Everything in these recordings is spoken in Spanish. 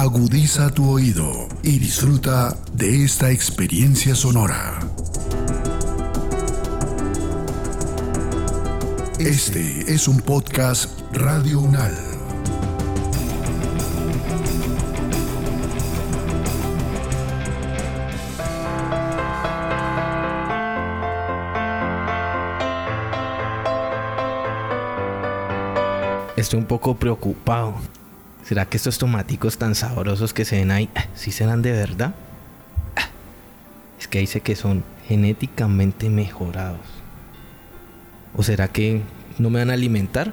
Agudiza tu oído y disfruta de esta experiencia sonora. Este es un podcast Radio Unal. Estoy un poco preocupado. ¿Será que estos tomaticos tan sabrosos que se ven ahí, ah, sí serán de verdad? Ah, Es que dice que son genéticamente mejorados. ¿O será que no me van a alimentar?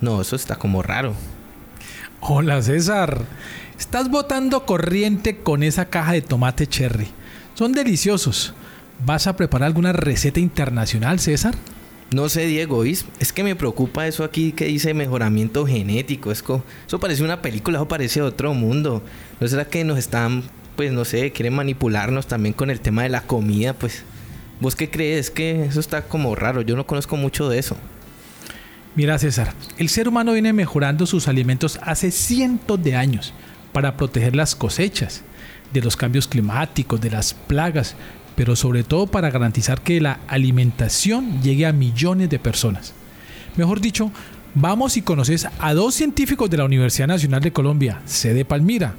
No, eso está como raro. Hola César, estás botando corriente con esa caja de tomate cherry. Son deliciosos. ¿Vas a preparar alguna receta internacional, César? No sé, Diego. Es que me preocupa eso aquí que dice mejoramiento genético. Es eso parece una película, eso parece otro mundo. ¿No será que nos están, pues no sé, quieren manipularnos también con el tema de la comida? Pues, ¿vos qué crees? Es que eso está como raro. Yo no conozco mucho de eso. Mira César, el ser humano viene mejorando sus alimentos hace cientos de años para proteger las cosechas de los cambios climáticos, de las plagas, pero sobre todo para garantizar que la alimentación llegue a millones de personas. Mejor dicho, vamos y conoces a dos científicos de la Universidad Nacional de Colombia, sede Palmira,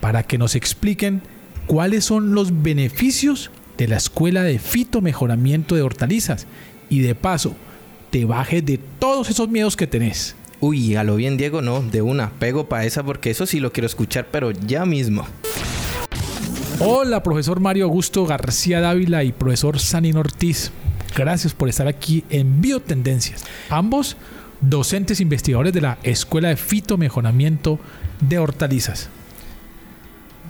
para que nos expliquen cuáles son los beneficios de la Escuela de Fitomejoramiento de Hortalizas y de paso te bajes de todos esos miedos que tenés. Uy, a lo bien, Diego, no, de una, pego para esa porque eso sí lo quiero escuchar, pero ya mismo. Hola, profesor Mario Augusto García Dávila y profesor Sanin Ortiz. Gracias por estar aquí en Biotendencias. Ambos docentes investigadores de la Escuela de Fitomejoramiento de Hortalizas.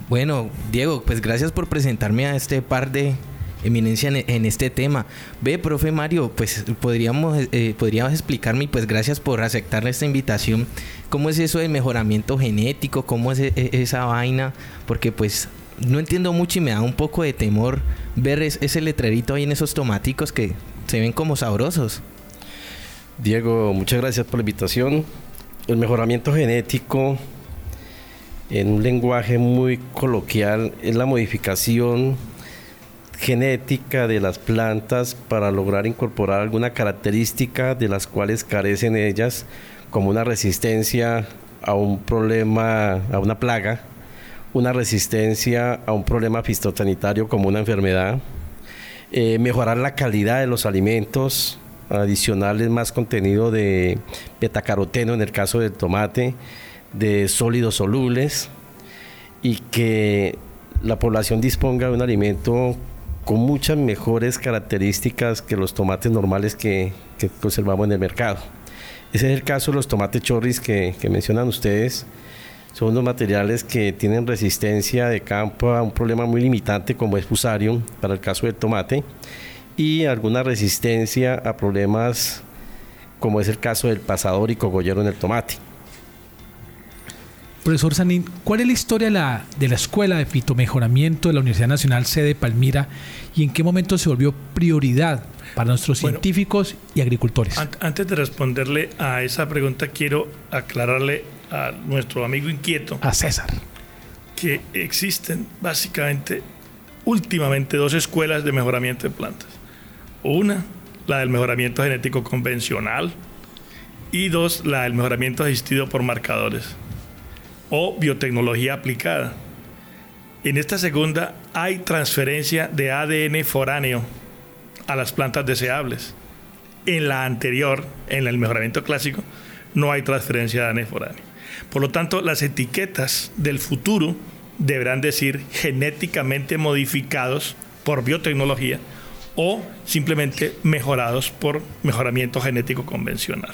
Bueno, Diego, pues gracias por presentarme a este par de eminencia en, este tema. Ve, profe Mario, pues podríamos, eh, podrías explicarme, pues gracias por aceptar esta invitación, cómo es eso del mejoramiento genético, cómo es e- e- esa vaina, porque pues no entiendo mucho y me da un poco de temor ver es- ese letrerito ahí en esos tomáticos que se ven como sabrosos. Diego, muchas gracias por la invitación. El mejoramiento genético, en un lenguaje muy coloquial, es la modificación genética de las plantas para lograr incorporar alguna característica de las cuales carecen ellas, como una resistencia a un problema, a una plaga, una resistencia a un problema fitosanitario como una enfermedad, eh, mejorar la calidad de los alimentos, adicionarles más contenido de betacaroteno en el caso del tomate, de sólidos solubles y que la población disponga de un alimento con muchas mejores características que los tomates normales que, conservamos en el mercado. Ese es el caso de los tomates chorris que mencionan ustedes. Son unos materiales que tienen resistencia de campo a un problema muy limitante como es fusarium para el caso del tomate y alguna resistencia a problemas como es el caso del pasador y cogollero en el tomate. Profesor Sanín, ¿cuál es la historia de la, de la Escuela de Fitomejoramiento de la Universidad Nacional sede Palmira y en qué momento se volvió prioridad para nuestros Bueno. científicos y agricultores? An- Antes de responderle a esa pregunta, quiero aclararle a nuestro amigo inquieto A César. que existen básicamente últimamente dos escuelas de mejoramiento de plantas. Una, la del mejoramiento genético convencional y dos, la del mejoramiento asistido por marcadores o biotecnología aplicada. En esta segunda hay transferencia de ADN foráneo a las plantas deseables. En la anterior, en el mejoramiento clásico, no hay transferencia de ADN foráneo. Por lo tanto, las etiquetas del futuro deberán decir genéticamente modificados por biotecnología o simplemente mejorados por mejoramiento genético convencional.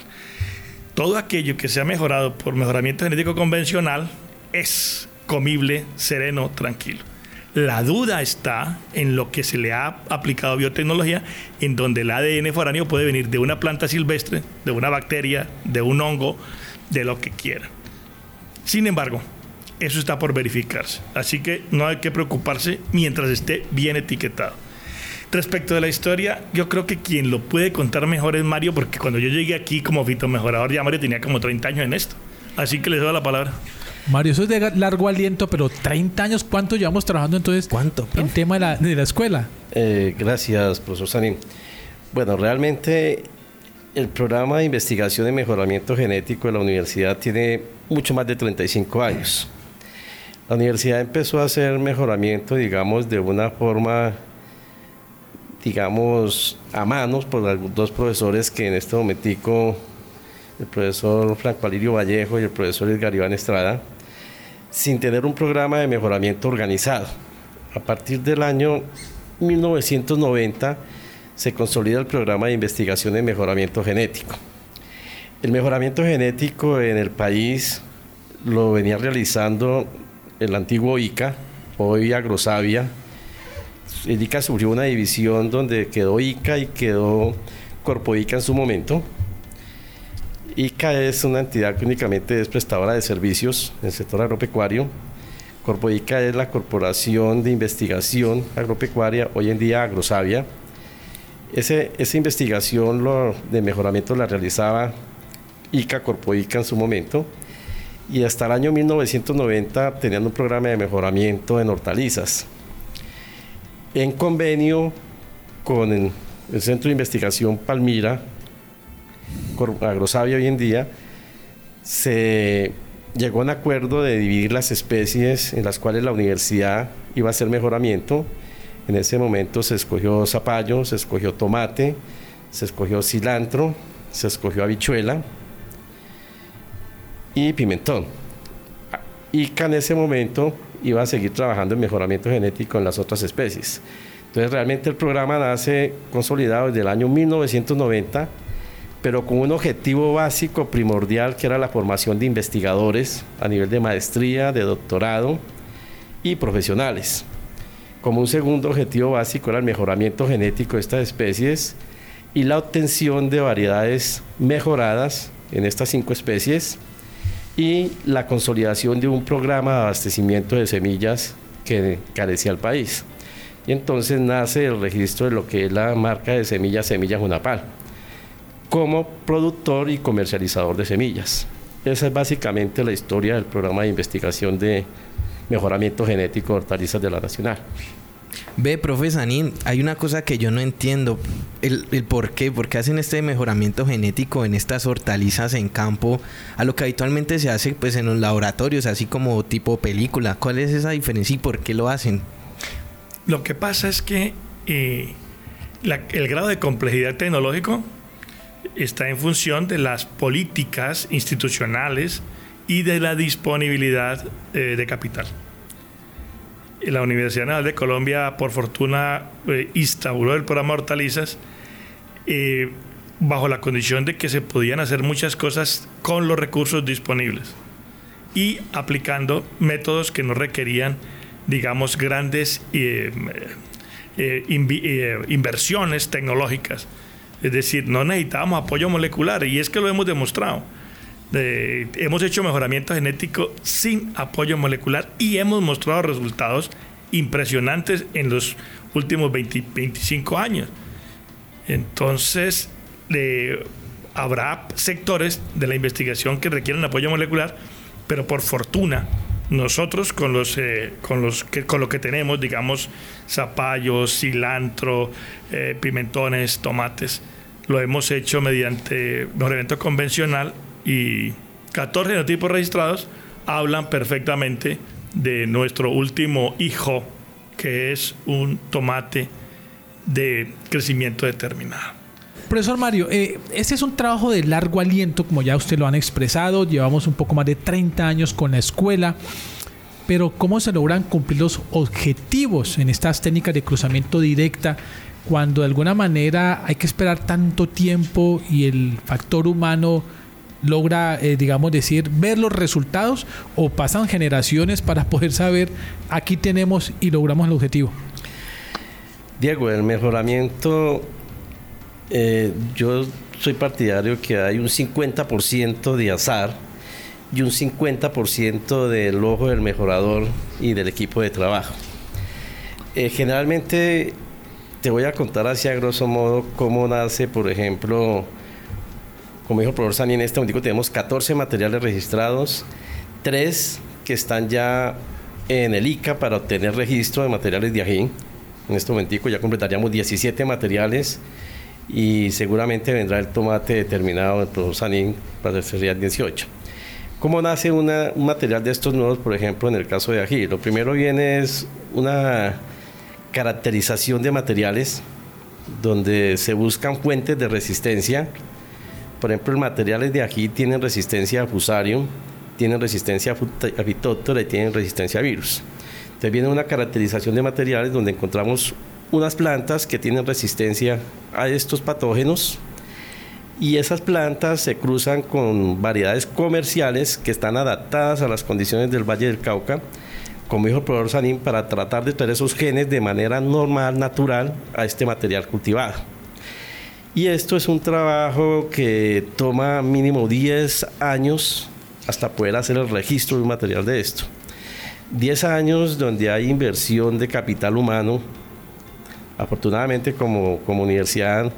Todo aquello que sea mejorado por mejoramiento genético convencional es comible, sereno, tranquilo. La duda está en lo que se le ha aplicado biotecnología, en donde el ADN foráneo puede venir de una planta silvestre, de una bacteria, de un hongo, de lo que quiera. Sin embargo, eso está por verificarse. Así que no hay que preocuparse mientras esté bien etiquetado. Respecto de la historia, yo creo que quien lo puede contar mejor es Mario, porque cuando yo llegué aquí como fitomejorador, ya Mario tenía como 30 años en esto. Así que les doy la palabra. Mario, eso es de largo aliento, pero 30 años, ¿cuánto llevamos trabajando entonces ¿Cuánto? en tema de la, de la escuela? Eh, gracias, profesor Sanín. Bueno, realmente el programa de investigación y mejoramiento genético de la universidad tiene mucho más de 35 años. La universidad empezó a hacer mejoramiento, digamos, de una forma, digamos, a manos por los dos profesores que en este momentico, el profesor Franco Alirio Vallejo y el profesor Edgar Iván Estrada, sin tener un programa de mejoramiento organizado. A partir del año 1990 se consolida el programa de investigación y mejoramiento genético. El mejoramiento genético en el país lo venía realizando el antiguo ICA, hoy Agrosavia. El ICA sufrió una división donde quedó ICA y quedó Corpo ICA en su momento. ICA es una entidad que únicamente es prestadora de servicios en el sector agropecuario. Corpo ICA es la Corporación de Investigación Agropecuaria, hoy en día Agrosavia. Ese, esa investigación de mejoramiento la realizaba ICA, Corpo ICA en su momento y hasta el año 1990 tenían un programa de mejoramiento en hortalizas. En convenio con el, Centro de Investigación Palmira, Agrosavia hoy en día, se llegó a un acuerdo de dividir las especies en las cuales la universidad iba a hacer mejoramiento. En ese momento se escogió zapallo, se escogió tomate, se escogió cilantro, se escogió habichuela y pimentón. ICA en ese momento iba a seguir trabajando en mejoramiento genético en las otras especies. Entonces realmente el programa nace consolidado desde el año 1990, pero con un objetivo básico primordial que era la formación de investigadores a nivel de maestría, de doctorado y profesionales. Como un segundo objetivo básico era el mejoramiento genético de estas especies y la obtención de variedades mejoradas en estas cinco especies y la consolidación de un programa de abastecimiento de semillas que carecía el país. Y entonces nace el registro de lo que es la marca de semillas Semillas Junapal, como productor y comercializador de semillas. Esa es básicamente la historia del programa de investigación de mejoramiento genético de hortalizas de la Nacional. Ve, profe Sanín, hay una cosa que yo no entiendo. El, por qué, por qué hacen este mejoramiento genético en estas hortalizas en campo a lo que habitualmente se hace pues en los laboratorios, así como tipo película. ¿Cuál es esa diferencia y por qué lo hacen? Lo que pasa es que eh, el grado de complejidad tecnológico está en función de las políticas institucionales y de la disponibilidad eh, de capital la Universidad Nacional de Colombia, por fortuna, eh, instauró el programa Hortalizas eh, bajo la condición de que se podían hacer muchas cosas con los recursos disponibles y aplicando métodos que no requerían, digamos, grandes inversiones tecnológicas. Es decir, no necesitábamos apoyo molecular y es que lo hemos demostrado hemos hecho mejoramiento genético sin apoyo molecular y hemos mostrado resultados impresionantes en los últimos 25 años. Entonces, habrá sectores de la investigación que requieren apoyo molecular, pero por fortuna, nosotros con los, eh, con los que, con lo que tenemos, digamos, zapallos, cilantro, eh, pimentones, tomates, lo hemos hecho mediante mejoramiento convencional y 14 genotipos registrados hablan perfectamente de nuestro último hijo, que es un tomate de crecimiento determinado. Profesor Mario, eh, este es un trabajo de largo aliento, como ya usted lo han expresado, llevamos un poco más de 30 años con la escuela, pero ¿cómo se logran cumplir los objetivos en estas técnicas de cruzamiento directa cuando de alguna manera hay que esperar tanto tiempo y el factor humano logra, eh, digamos, decir, ver los resultados o pasan generaciones para poder saber aquí tenemos y logramos el objetivo? Diego, el mejoramiento, eh, yo soy partidario que hay un 50% de azar y un 50% del ojo del mejorador y del equipo de trabajo. Eh, generalmente te voy a contar así a grosso modo cómo nace, por ejemplo, como dijo el profesor Sani, en este momento tenemos 14 materiales registrados, 3 que están ya en el ICA para obtener registro de materiales de ají. En este momentico ya completaríamos 17 materiales y seguramente vendrá el tomate determinado del profesor Sanín para sería 18. ¿Cómo nace un material de estos nuevos, por ejemplo, en el caso de ají? Lo primero viene es una caracterización de materiales donde se buscan fuentes de resistencia. Por ejemplo, los materiales de ají tienen resistencia a fusarium, tienen resistencia a fitóptora y tienen resistencia a virus. Entonces viene una caracterización de materiales donde encontramos unas plantas que tienen resistencia a estos patógenos y esas plantas se cruzan con variedades comerciales que están adaptadas a las condiciones del Valle del Cauca, como dijo el profesor Sanín, para tratar de traer esos genes de manera normal, natural, a este material cultivado. Y esto es un trabajo que toma mínimo 10 años hasta poder hacer el registro de un material de esto. 10 años donde hay inversión de capital humano, Afortunadamente como, como universidad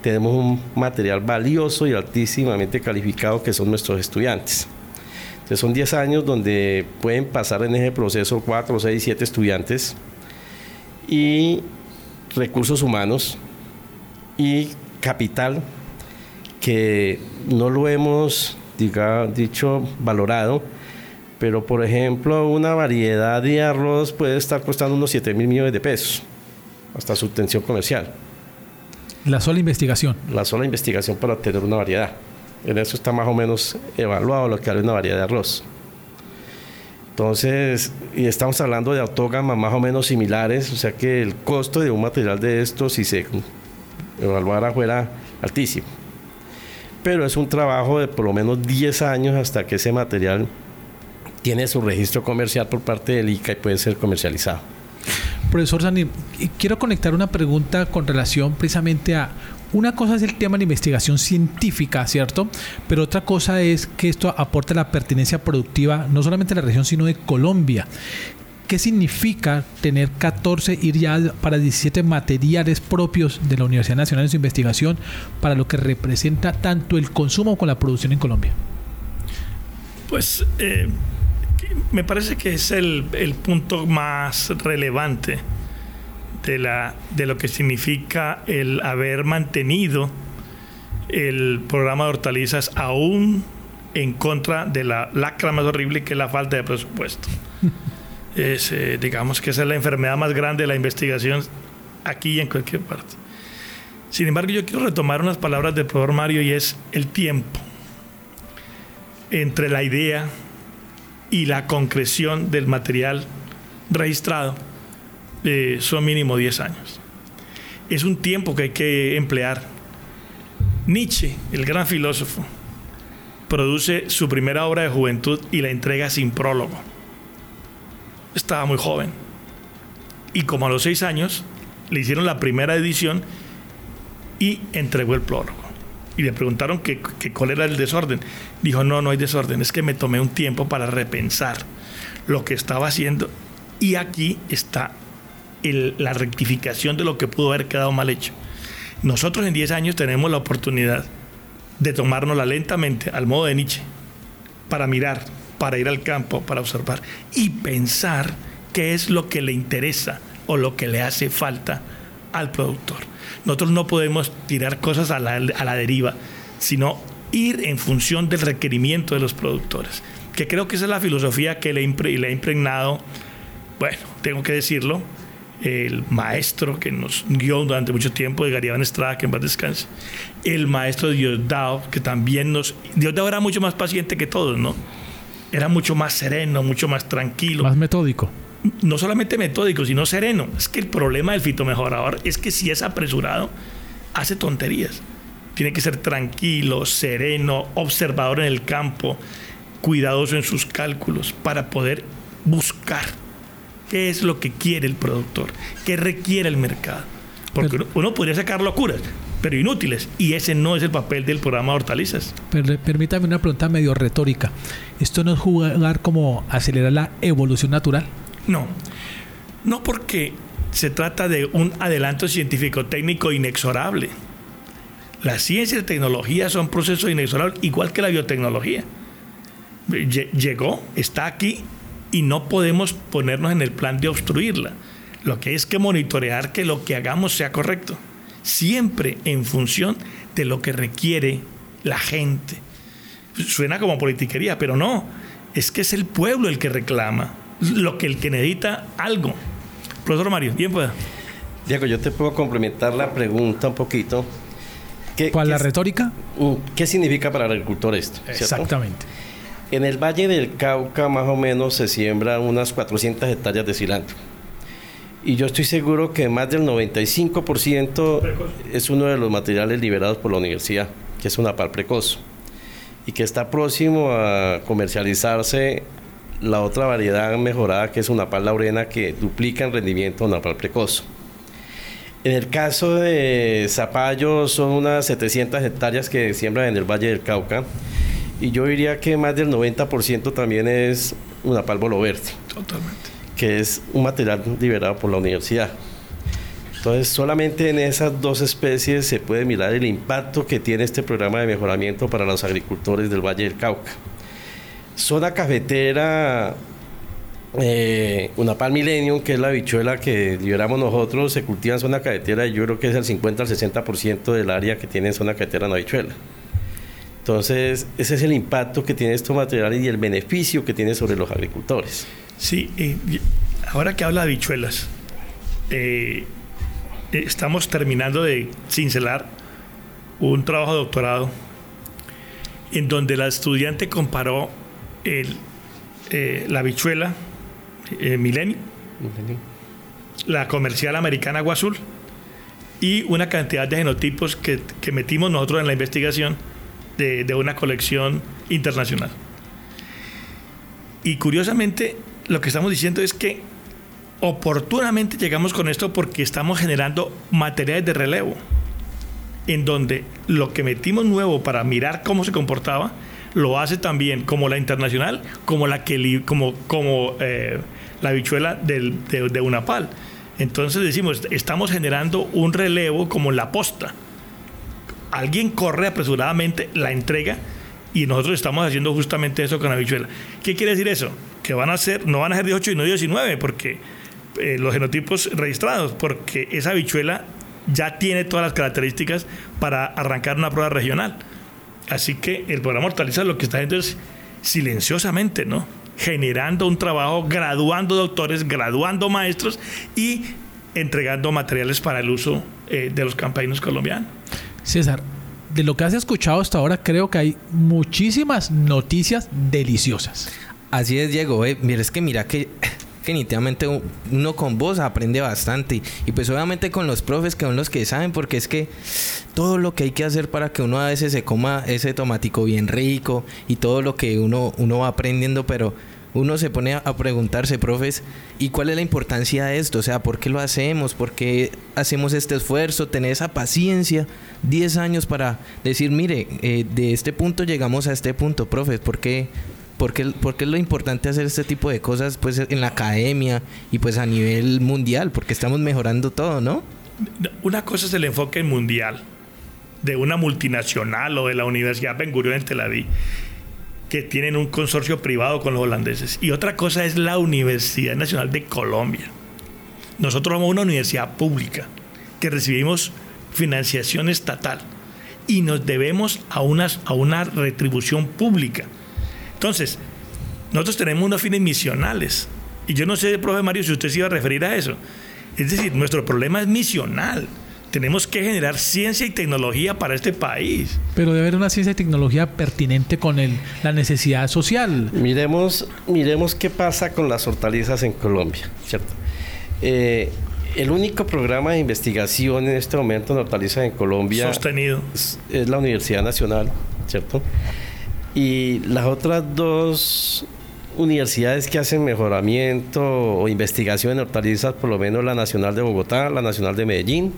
tenemos un material valioso y altísimamente calificado que son nuestros estudiantes. Entonces son 10 años donde pueden pasar en ese proceso 4, 6, 7 estudiantes y recursos humanos y capital que no lo hemos diga, dicho valorado, pero por ejemplo una variedad de arroz puede estar costando unos 7 mil millones de pesos hasta su obtención comercial. La sola investigación. La sola investigación para obtener una variedad. En eso está más o menos evaluado lo que hay una variedad de arroz. Entonces, y estamos hablando de autógamas más o menos similares, o sea que el costo de un material de estos, si se evaluara, fuera altísimo. Pero es un trabajo de por lo menos 10 años hasta que ese material tiene su registro comercial por parte del ICA y puede ser comercializado. Profesor Sani, quiero conectar una pregunta con relación precisamente a una cosa es el tema de la investigación científica, ¿cierto? Pero otra cosa es que esto aporta la pertinencia productiva no solamente de la región, sino de Colombia. ¿Qué significa tener 14, ir ya para 17 materiales propios de la Universidad Nacional en su investigación para lo que representa tanto el consumo como la producción en Colombia? Pues eh, me parece que es el, punto más relevante de, la, de lo que significa el haber mantenido el programa de hortalizas aún en contra de la lacra más horrible que es la falta de presupuesto. Es, eh, digamos que esa es la enfermedad más grande de la investigación aquí y en cualquier parte. Sin embargo, yo quiero retomar unas palabras del profesor Mario y es el tiempo entre la idea y la concreción del material registrado eh, son mínimo 10 años. Es un tiempo que hay que emplear. Nietzsche, el gran filósofo, produce su primera obra de juventud y la entrega sin prólogo. Estaba muy joven. Y como a los seis años, le hicieron la primera edición y entregó el prólogo y le preguntaron que, cuál era el desorden. Dijo, no, no hay desorden, es que me tomé un tiempo para repensar lo que estaba haciendo y aquí está la rectificación de lo que pudo haber quedado mal hecho. Nosotros en 10 años tenemos la oportunidad de tomárnosla lentamente al modo de Nietzsche, para mirar, para ir al campo, para observar y pensar qué es lo que le interesa o lo que le hace falta al productor. Nosotros no podemos tirar cosas a la, deriva, sino ir en función del requerimiento de los productores. Que creo que esa es la filosofía que le, le ha impregnado, bueno, tengo que decirlo, el maestro que nos guió durante mucho tiempo de Garibán Estrada, que en paz descanse, el maestro Diosdado, que también nos... Diosdado era mucho más paciente que todos, ¿no? Era mucho más sereno, mucho más tranquilo. Más metódico no solamente metódico, sino sereno. Es que el problema del fitomejorador es que si es apresurado, hace tonterías. Tiene que ser tranquilo, sereno, observador en el campo, cuidadoso en sus cálculos para poder buscar qué es lo que quiere el productor, qué requiere el mercado. Porque uno, podría sacar locuras, pero inútiles. Y ese no es el papel del programa de hortalizas. permítame una pregunta medio retórica. ¿Esto no es jugar como acelerar la evolución natural? No, no porque se trata de un adelanto científico-técnico inexorable. La ciencia y la tecnología son procesos inexorables, igual que la biotecnología. Llegó, está aquí y no podemos ponernos en el plan de obstruirla. Lo que es que monitorear que lo que hagamos sea correcto, siempre en función de lo que requiere la gente. Suena como politiquería, pero no, es que es el pueblo el que reclama, lo que el que necesita algo. Profesor Mario, bien pueda. Diego, yo te puedo complementar la pregunta un poquito. ¿Cuál ¿Para la retórica? Mm, ¿Qué significa para el agricultor esto? Exactamente. En el Valle del Cauca más o menos se siembra unas 400 hectáreas de cilantro. Y yo estoy seguro que más del 95% es uno de los materiales liberados por la universidad, que es una par precoz. Y que está próximo a comercializarse la otra variedad mejorada, que es una par laurena, que duplica en rendimiento una par precoz. En el caso de Zapallo son unas 700 hectáreas que siembran en el Valle del Cauca y yo diría que más del 90% también es una pálvolo verde. Totalmente. Que es un material liberado por la universidad. Entonces, solamente en esas dos especies se puede mirar el impacto que tiene este programa de mejoramiento para los agricultores del Valle del Cauca. Zona cafetera eh, una Pal Millennium, que es la bichuela que liberamos nosotros, se cultiva en zona carretera y yo creo que es el 50 al 60% del área que tiene en zona carretera una bichuela. Entonces, ese es el impacto que tiene estos materiales y el beneficio que tiene sobre los agricultores. Sí, ahora que habla de bichuelas, eh, estamos terminando de cincelar un trabajo de doctorado en donde la estudiante comparó el, eh, la bichuela eh, Milenio, la comercial americana Agua Azul y una cantidad de genotipos que, metimos nosotros en la investigación de, de, una colección internacional. Y curiosamente, lo que estamos diciendo es que oportunamente llegamos con esto porque estamos generando materiales de relevo, en donde lo que metimos nuevo para mirar cómo se comportaba, lo hace también como la internacional, como la que como, como eh, la bichuela de, de Unapal. Entonces decimos, estamos generando un relevo como la posta. Alguien corre apresuradamente, la entrega y nosotros estamos haciendo justamente eso con la bichuela. ¿Qué quiere decir eso? Que van a ser, no van a ser 18 y no 19, porque eh, los genotipos registrados, porque esa bichuela ya tiene todas las características para arrancar una prueba regional. Así que el programa Hortaliza lo que está haciendo es silenciosamente, ¿no? Generando un trabajo, graduando doctores, graduando maestros y entregando materiales para el uso eh, de los campesinos colombianos. César, de lo que has escuchado hasta ahora, creo que hay muchísimas noticias deliciosas. Así es, Diego. Eh, mira, es que mira que definitivamente uno con vos aprende bastante. Y pues obviamente con los profes que son los que saben, porque es que todo lo que hay que hacer para que uno a veces se coma ese tomatico bien rico y todo lo que uno, uno va aprendiendo, pero uno se pone a preguntarse, profes, ¿y cuál es la importancia de esto? O sea, ¿por qué lo hacemos? ¿Por qué hacemos este esfuerzo? Tener esa paciencia, 10 años para decir, mire, eh, de este punto llegamos a este punto, profes, ¿por qué? Porque, es lo importante hacer este tipo de cosas pues en la academia y pues a nivel mundial, porque estamos mejorando todo, ¿no? Una cosa es el enfoque mundial de una multinacional o de la Universidad Ben Gurion en Tel Aviv que tienen un consorcio privado con los holandeses y otra cosa es la Universidad Nacional de Colombia. Nosotros somos una universidad pública que recibimos financiación estatal y nos debemos a, unas, a una retribución pública. Entonces, nosotros tenemos unos fines misionales. Y yo no sé, profe Mario, si usted se iba a referir a eso. Es decir, nuestro problema es misional. Tenemos que generar ciencia y tecnología para este país. Pero debe haber una ciencia y tecnología pertinente con el, la necesidad social. Miremos, miremos qué pasa con las hortalizas en Colombia, ¿cierto? Eh, el único programa de investigación en este momento en hortalizas en Colombia... Sostenido. Es, es la Universidad Nacional, ¿cierto? Y las otras dos universidades que hacen mejoramiento o investigación en hortalizas, por lo menos la Nacional de Bogotá, la Nacional de Medellín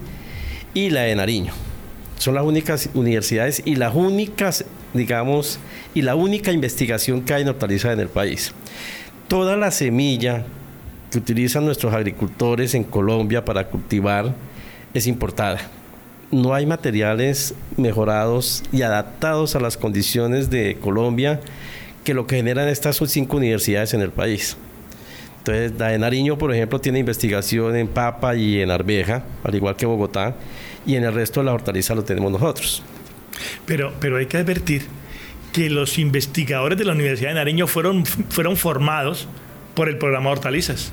y la de Nariño. Son las únicas universidades y las únicas, digamos, y la única investigación que hay en hortalizas en el país. Toda la semilla que utilizan nuestros agricultores en Colombia para cultivar es importada no hay materiales mejorados y adaptados a las condiciones de Colombia que lo que generan estas cinco universidades en el país. Entonces, la de Nariño, por ejemplo, tiene investigación en papa y en arveja, al igual que Bogotá, y en el resto de la hortaliza lo tenemos nosotros. Pero, pero hay que advertir que los investigadores de la Universidad de Nariño fueron, fueron formados por el programa Hortalizas.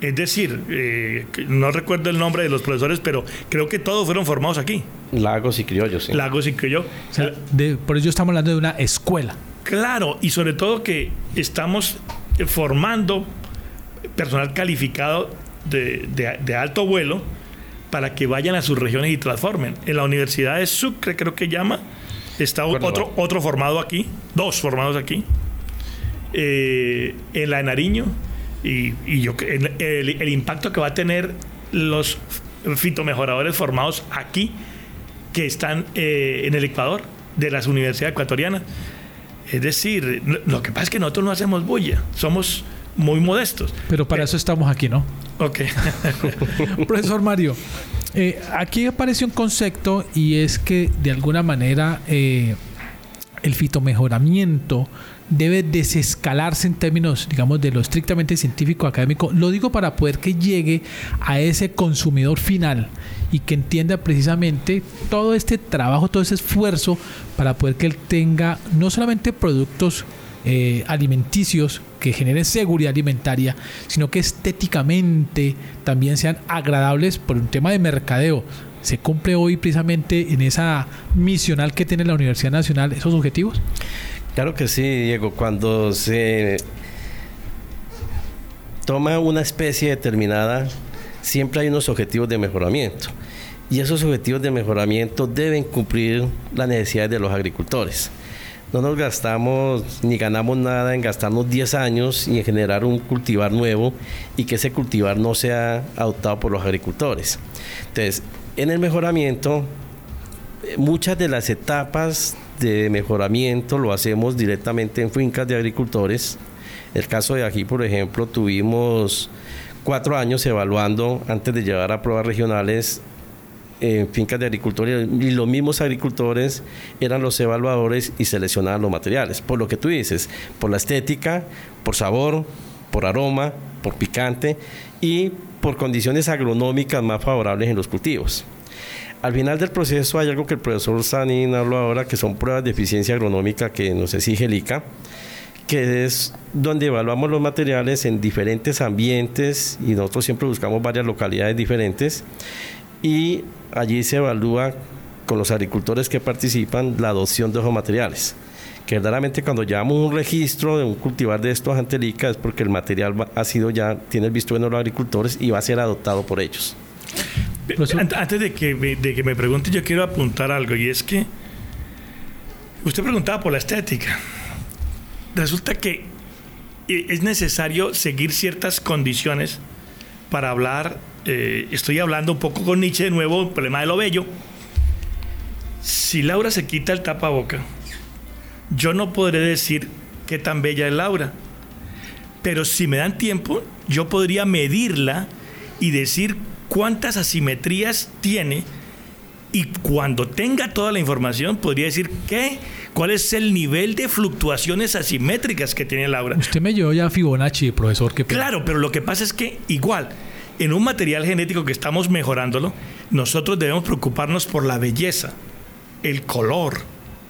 Es decir, eh, no recuerdo el nombre de los profesores, pero creo que todos fueron formados aquí. Lagos y criollos, sí. Lagos y criollos. O sea, de- por ello estamos hablando de una escuela. Claro, y sobre todo que estamos eh, formando personal calificado de, de- de alto vuelo para que vayan a sus regiones y transformen. En la Universidad de Sucre, creo que llama, está Córdoba. otro, otro formado aquí, dos formados aquí. Eh, en la de Nariño, y, y yo, el, el- el impacto que va a tener los fitomejoradores formados aquí, que están eh, en el Ecuador, de las universidades ecuatorianas. Es decir, lo- que pasa es que nosotros no hacemos bulla, somos muy modestos. Pero para eso estamos aquí, ¿no? Ok. Profesor Mario, eh, aquí aparece un concepto y es que de alguna manera eh, el fitomejoramiento debe desescalarse en términos, digamos, de lo estrictamente científico académico. Lo digo para poder que llegue a ese consumidor final y que entienda precisamente todo este trabajo, todo ese esfuerzo para poder que él tenga no solamente productos eh, alimenticios que generen seguridad alimentaria, sino que estéticamente también sean agradables por un tema de mercadeo. ¿Se cumple hoy precisamente en esa misional que tiene la Universidad Nacional esos objetivos? Claro que sí, Diego. Cuando se toma una especie determinada, siempre hay unos objetivos de mejoramiento. Y esos objetivos de mejoramiento deben cumplir las necesidades de los agricultores. No nos gastamos ni ganamos nada en gastarnos 10 años y en generar un cultivar nuevo y que ese cultivar no sea adoptado por los agricultores. Entonces, en el mejoramiento muchas de las etapas de mejoramiento lo hacemos directamente en fincas de agricultores. El caso de aquí, por ejemplo, tuvimos cuatro años evaluando antes de llevar a pruebas regionales en fincas de agricultores y los mismos agricultores eran los evaluadores y seleccionaban los materiales. Por lo que tú dices, por la estética, por sabor, por aroma, por picante y por condiciones agronómicas más favorables en los cultivos. Al final del proceso hay algo que el profesor Sanín habló ahora, que son pruebas de eficiencia agronómica que nos exige el ICA, que es donde evaluamos los materiales en diferentes ambientes y nosotros siempre buscamos varias localidades diferentes y allí se evalúa con los agricultores que participan la adopción de esos materiales. Que verdaderamente cuando llevamos un registro de un cultivar de estos ante el ICA es porque el material ha sido ya, tiene el visto de los agricultores y va a ser adoptado por ellos. Antes de que, me, de que me pregunte, yo quiero apuntar algo, y es que usted preguntaba por la estética. Resulta que eh, es necesario seguir ciertas condiciones para hablar. eh, estoy hablando un poco con Nietzsche de nuevo, el problema de lo bello. Si Laura se quita el tapaboca, yo no podré decir qué tan bella es Laura. Pero si me dan tiempo, yo podría medirla y decir cuántas asimetrías tiene y cuando tenga toda la información podría decir qué, cuál es el nivel de fluctuaciones asimétricas que tiene Laura. Usted me llevó ya a Fibonacci, profesor. ¿qué pena. Claro, pero lo que pasa es que igual, en un material genético que estamos mejorándolo, nosotros debemos preocuparnos por la belleza, el color,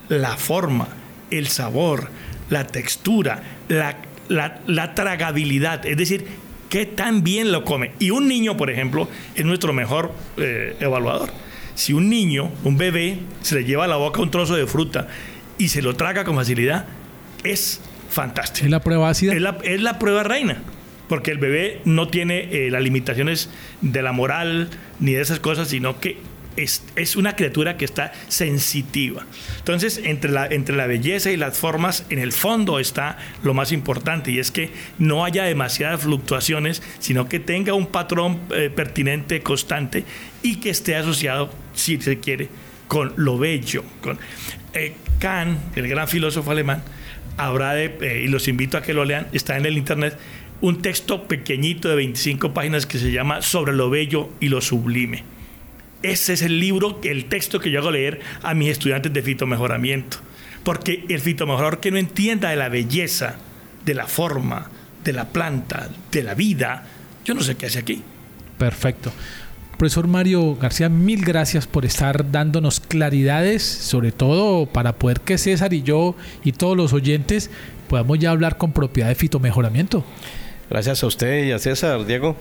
la forma, el sabor, la textura, la, la- la tragabilidad, es decir, qué tan bien lo come. Y un niño, por ejemplo, es nuestro mejor eh, evaluador. Si un niño, un bebé, se le lleva a la boca un trozo de fruta y se lo traga con facilidad, es fantástico. ¿Es la prueba ácida? Es la, es la prueba reina. Porque el bebé no tiene eh, las limitaciones de la moral ni de esas cosas, sino que es, es una criatura que está sensitiva. Entonces, entre la, entre la belleza y las formas, en el fondo está lo más importante, y es que no haya demasiadas fluctuaciones, sino que tenga un patrón eh, pertinente, constante, y que esté asociado, si se quiere, con lo bello. Con, eh, Kant, el gran filósofo alemán, habrá eh, y los invito a que lo lean, está en el internet, un texto pequeñito de 25 páginas que se llama Sobre lo bello y lo sublime. Ese es el libro, el texto que yo hago leer a mis estudiantes de fitomejoramiento. Porque el fitomejorador que no entienda de la belleza, de la forma, de la planta, de la vida, yo no sé qué hace aquí. Perfecto. Profesor Mario García, mil gracias por estar dándonos claridades, sobre todo para poder que César y yo y todos los oyentes podamos ya hablar con propiedad de fitomejoramiento. Gracias a usted y a César, Diego.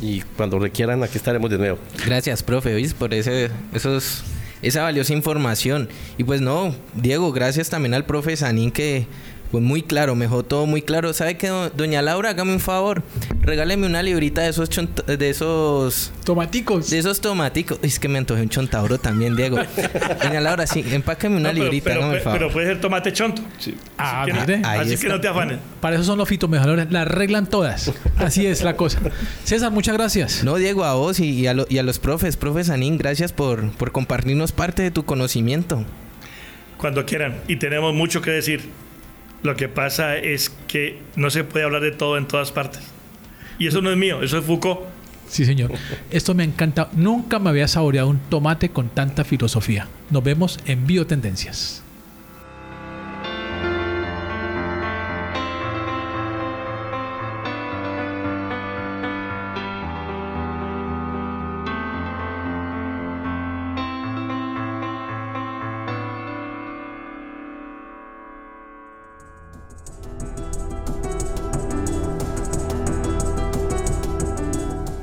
Y cuando requieran, aquí estaremos de nuevo. Gracias, profe, ¿oís? por ese, esos, esa valiosa información. Y pues no, Diego, gracias también al profe Sanín que pues muy claro, me dejó todo muy claro. ¿Sabe qué, doña Laura? Hágame un favor. Regáleme una librita de esos de esos tomaticos. De esos tomaticos. Es que me antojé un chontauro también, Diego. doña Laura, sí, empáqueme una librita, pero, pero, pero, puede ser tomate chonto. Sí. Ah, así, que no, así que no, te afanes. Para eso son los fitomejores, las arreglan todas. Así es la cosa. César, muchas gracias. No, Diego, a vos y, a, y a, los profes, profe Sanín, gracias por, por compartirnos parte de tu conocimiento. Cuando quieran. Y tenemos mucho que decir. Lo que pasa es que no se puede hablar de todo en todas partes. Y eso no es mío, eso es Foucault. Sí, señor. Esto me encanta. Nunca me había saboreado un tomate con tanta filosofía. Nos vemos en Biotendencias.